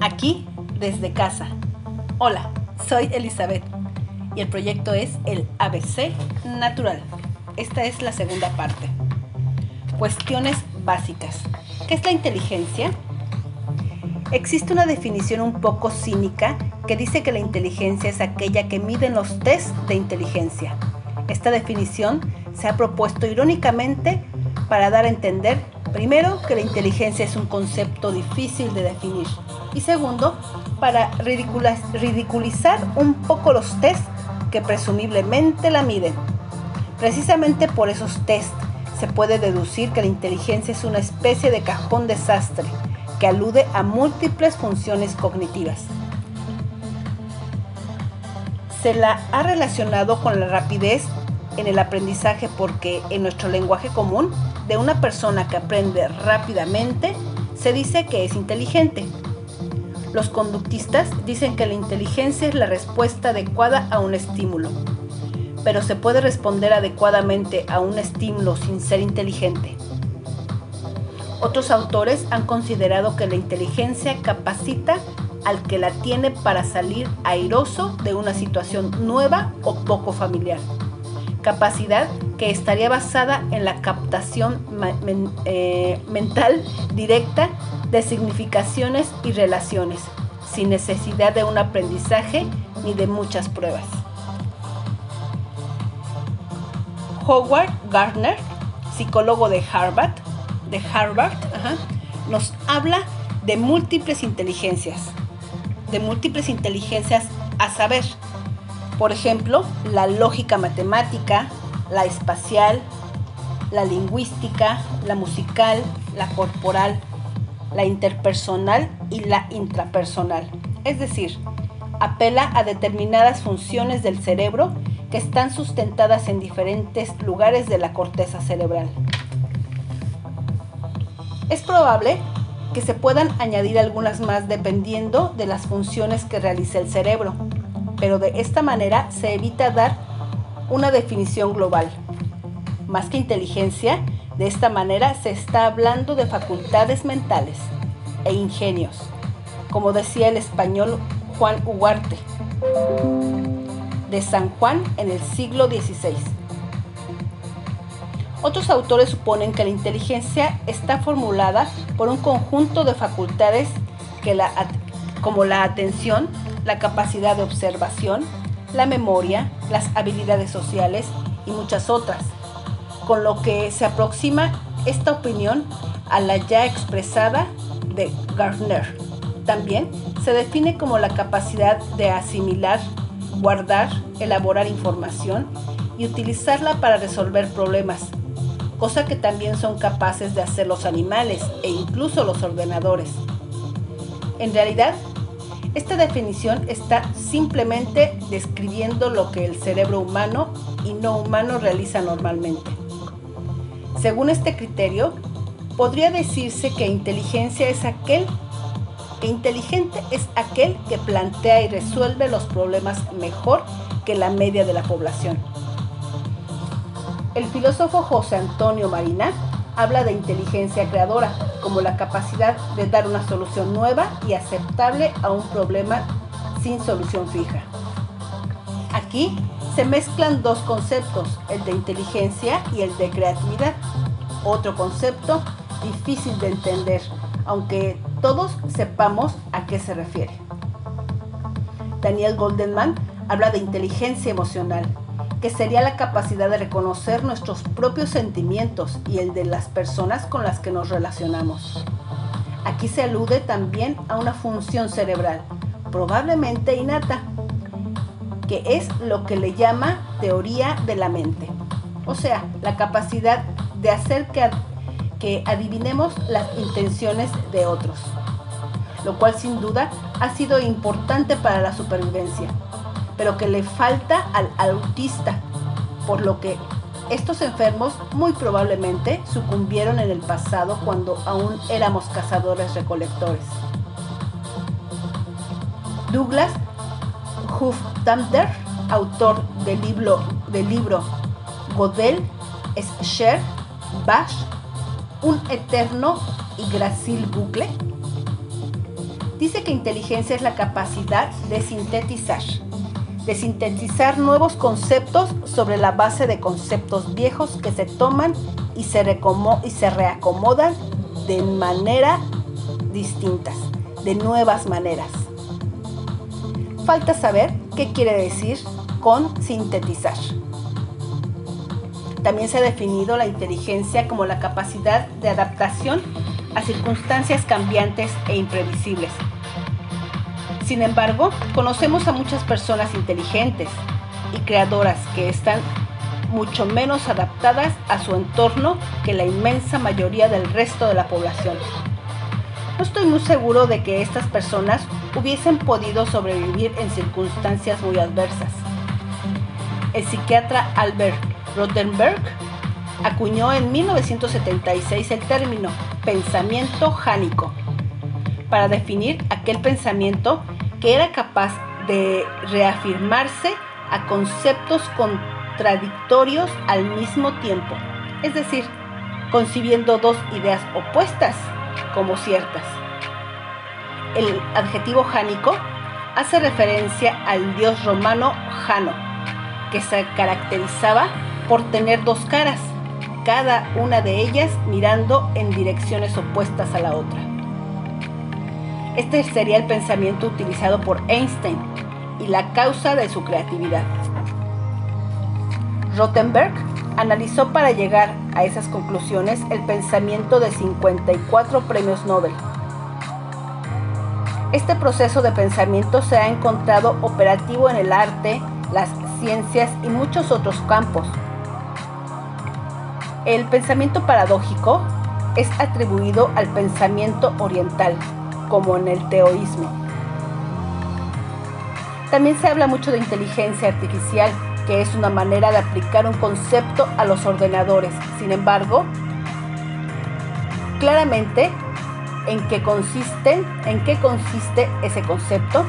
Aquí, desde casa. Hola, soy Elizabeth y el proyecto es el ABC Natural. Esta es la segunda parte. Cuestiones básicas. ¿Qué es la inteligencia? Existe una definición un poco cínica que dice que la inteligencia es aquella que miden los test de inteligencia. Esta definición se ha propuesto irónicamente para dar a entender, primero, que la inteligencia es un concepto difícil de definir y segundo, para ridiculizar un poco los test que presumiblemente la miden. Precisamente por esos test se puede deducir que la inteligencia es una especie de cajón desastre que alude a múltiples funciones cognitivas. Se la ha relacionado con la rapidez en el aprendizaje porque en nuestro lenguaje común de una persona que aprende rápidamente se dice que es inteligente. Los conductistas dicen que la inteligencia es la respuesta adecuada a un estímulo, pero se puede responder adecuadamente a un estímulo sin ser inteligente. Otros autores han considerado que la inteligencia capacita al que la tiene para salir airoso de una situación nueva o poco familiar capacidad que estaría basada en la captación eh, mental directa de significaciones y relaciones, sin necesidad de un aprendizaje ni de muchas pruebas. Howard Gardner, psicólogo de Harvard, de Harvard nos habla de múltiples inteligencias, de múltiples inteligencias a saber, por ejemplo, la lógica matemática, la espacial, la lingüística, la musical, la corporal, la interpersonal y la intrapersonal. Es decir, apela a determinadas funciones del cerebro que están sustentadas en diferentes lugares de la corteza cerebral. Es probable que se puedan añadir algunas más dependiendo de las funciones que realice el cerebro pero de esta manera se evita dar una definición global. Más que inteligencia, de esta manera se está hablando de facultades mentales e ingenios, como decía el español Juan Ugarte, de San Juan en el siglo XVI. Otros autores suponen que la inteligencia está formulada por un conjunto de facultades que la, como la atención, la capacidad de observación, la memoria, las habilidades sociales y muchas otras, con lo que se aproxima esta opinión a la ya expresada de Gardner. También se define como la capacidad de asimilar, guardar, elaborar información y utilizarla para resolver problemas, cosa que también son capaces de hacer los animales e incluso los ordenadores. En realidad, esta definición está simplemente describiendo lo que el cerebro humano y no humano realiza normalmente. Según este criterio, podría decirse que inteligencia es aquel que inteligente es aquel que plantea y resuelve los problemas mejor que la media de la población. El filósofo José Antonio Marina habla de inteligencia creadora como la capacidad de dar una solución nueva y aceptable a un problema sin solución fija. Aquí se mezclan dos conceptos, el de inteligencia y el de creatividad. Otro concepto difícil de entender, aunque todos sepamos a qué se refiere. Daniel Goldenman habla de inteligencia emocional, que sería la capacidad de reconocer nuestros propios sentimientos y el de las personas con las que nos relacionamos. Aquí se alude también a una función cerebral, probablemente innata, que es lo que le llama teoría de la mente, o sea, la capacidad de hacer que, que adivinemos las intenciones de otros, lo cual sin duda ha sido importante para la supervivencia pero que le falta al autista, por lo que estos enfermos muy probablemente sucumbieron en el pasado cuando aún éramos cazadores recolectores. Douglas Huftamder, autor del libro, del libro Godel, Scher, Bash, un eterno y gracil bucle, dice que inteligencia es la capacidad de sintetizar, de sintetizar nuevos conceptos sobre la base de conceptos viejos que se toman y se, y se reacomodan de manera distintas, de nuevas maneras. Falta saber qué quiere decir con sintetizar. También se ha definido la inteligencia como la capacidad de adaptación a circunstancias cambiantes e imprevisibles. Sin embargo, conocemos a muchas personas inteligentes y creadoras que están mucho menos adaptadas a su entorno que la inmensa mayoría del resto de la población. No estoy muy seguro de que estas personas hubiesen podido sobrevivir en circunstancias muy adversas. El psiquiatra Albert Rotenberg acuñó en 1976 el término pensamiento jánico para definir aquel pensamiento que era capaz de reafirmarse a conceptos contradictorios al mismo tiempo, es decir, concibiendo dos ideas opuestas como ciertas. El adjetivo jánico hace referencia al dios romano Jano, que se caracterizaba por tener dos caras, cada una de ellas mirando en direcciones opuestas a la otra. Este sería el pensamiento utilizado por Einstein y la causa de su creatividad. Rothenberg analizó para llegar a esas conclusiones el pensamiento de 54 premios Nobel. Este proceso de pensamiento se ha encontrado operativo en el arte, las ciencias y muchos otros campos, el pensamiento paradójico es atribuido al pensamiento oriental, como en el teoísmo. También se habla mucho de inteligencia artificial, que es una manera de aplicar un concepto a los ordenadores. Sin embargo, claramente en qué consiste, en qué consiste ese concepto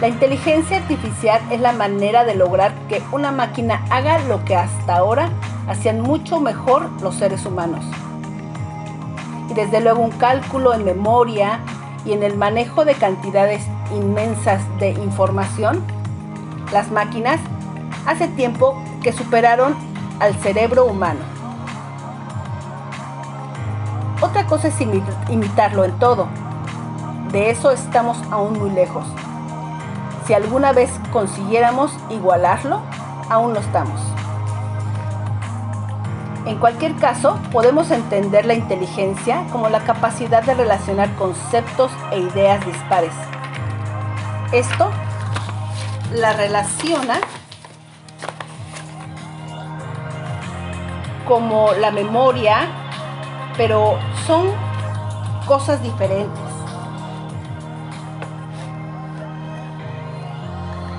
La inteligencia artificial es la manera de lograr que una máquina haga lo que hasta ahora hacían mucho mejor los seres humanos. Y desde luego un cálculo en memoria y en el manejo de cantidades inmensas de información, las máquinas hace tiempo que superaron al cerebro humano. Otra cosa es imitarlo en todo. De eso estamos aún muy lejos si alguna vez consiguiéramos igualarlo, aún no estamos. En cualquier caso, podemos entender la inteligencia como la capacidad de relacionar conceptos e ideas dispares. Esto la relaciona como la memoria, pero son cosas diferentes.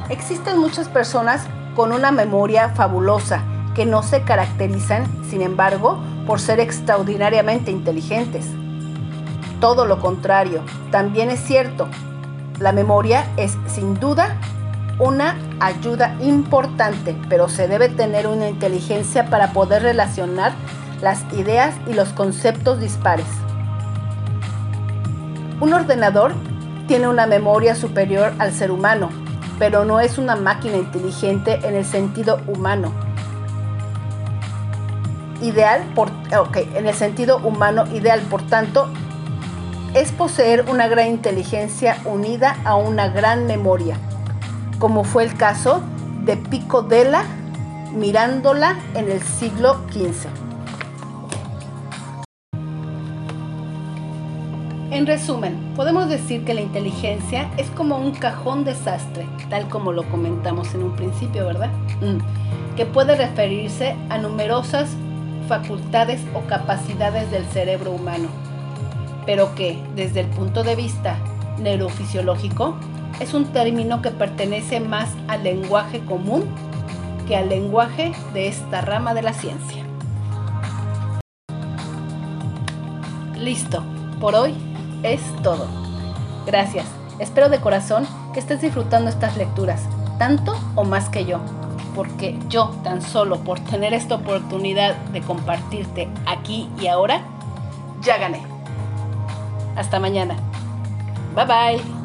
Existen muchas personas con una memoria fabulosa que no se caracterizan, sin embargo, por ser extraordinariamente inteligentes. Todo lo contrario, también es cierto. La memoria es sin duda una ayuda importante, pero se debe tener una inteligencia para poder relacionar las ideas y los conceptos dispares. Un ordenador tiene una memoria superior al ser humano, pero no es una máquina inteligente en el sentido humano. Ideal, por, en el sentido humano ideal, por tanto, es poseer una gran inteligencia unida a una gran memoria, como fue el caso de Pico Della mirándola en el siglo XV. En resumen, podemos decir que la inteligencia es como un cajón desastre, tal como lo comentamos en un principio, ¿verdad? Mm. Que puede referirse a numerosas facultades o capacidades del cerebro humano, pero que, desde el punto de vista neurofisiológico, es un término que pertenece más al lenguaje común que al lenguaje de esta rama de la ciencia. Listo, por hoy es todo. Gracias. Espero de corazón que estés disfrutando estas lecturas, tanto o más que yo, porque yo tan solo por tener esta oportunidad de compartirte aquí y ahora, ya gané. Hasta mañana. Bye bye.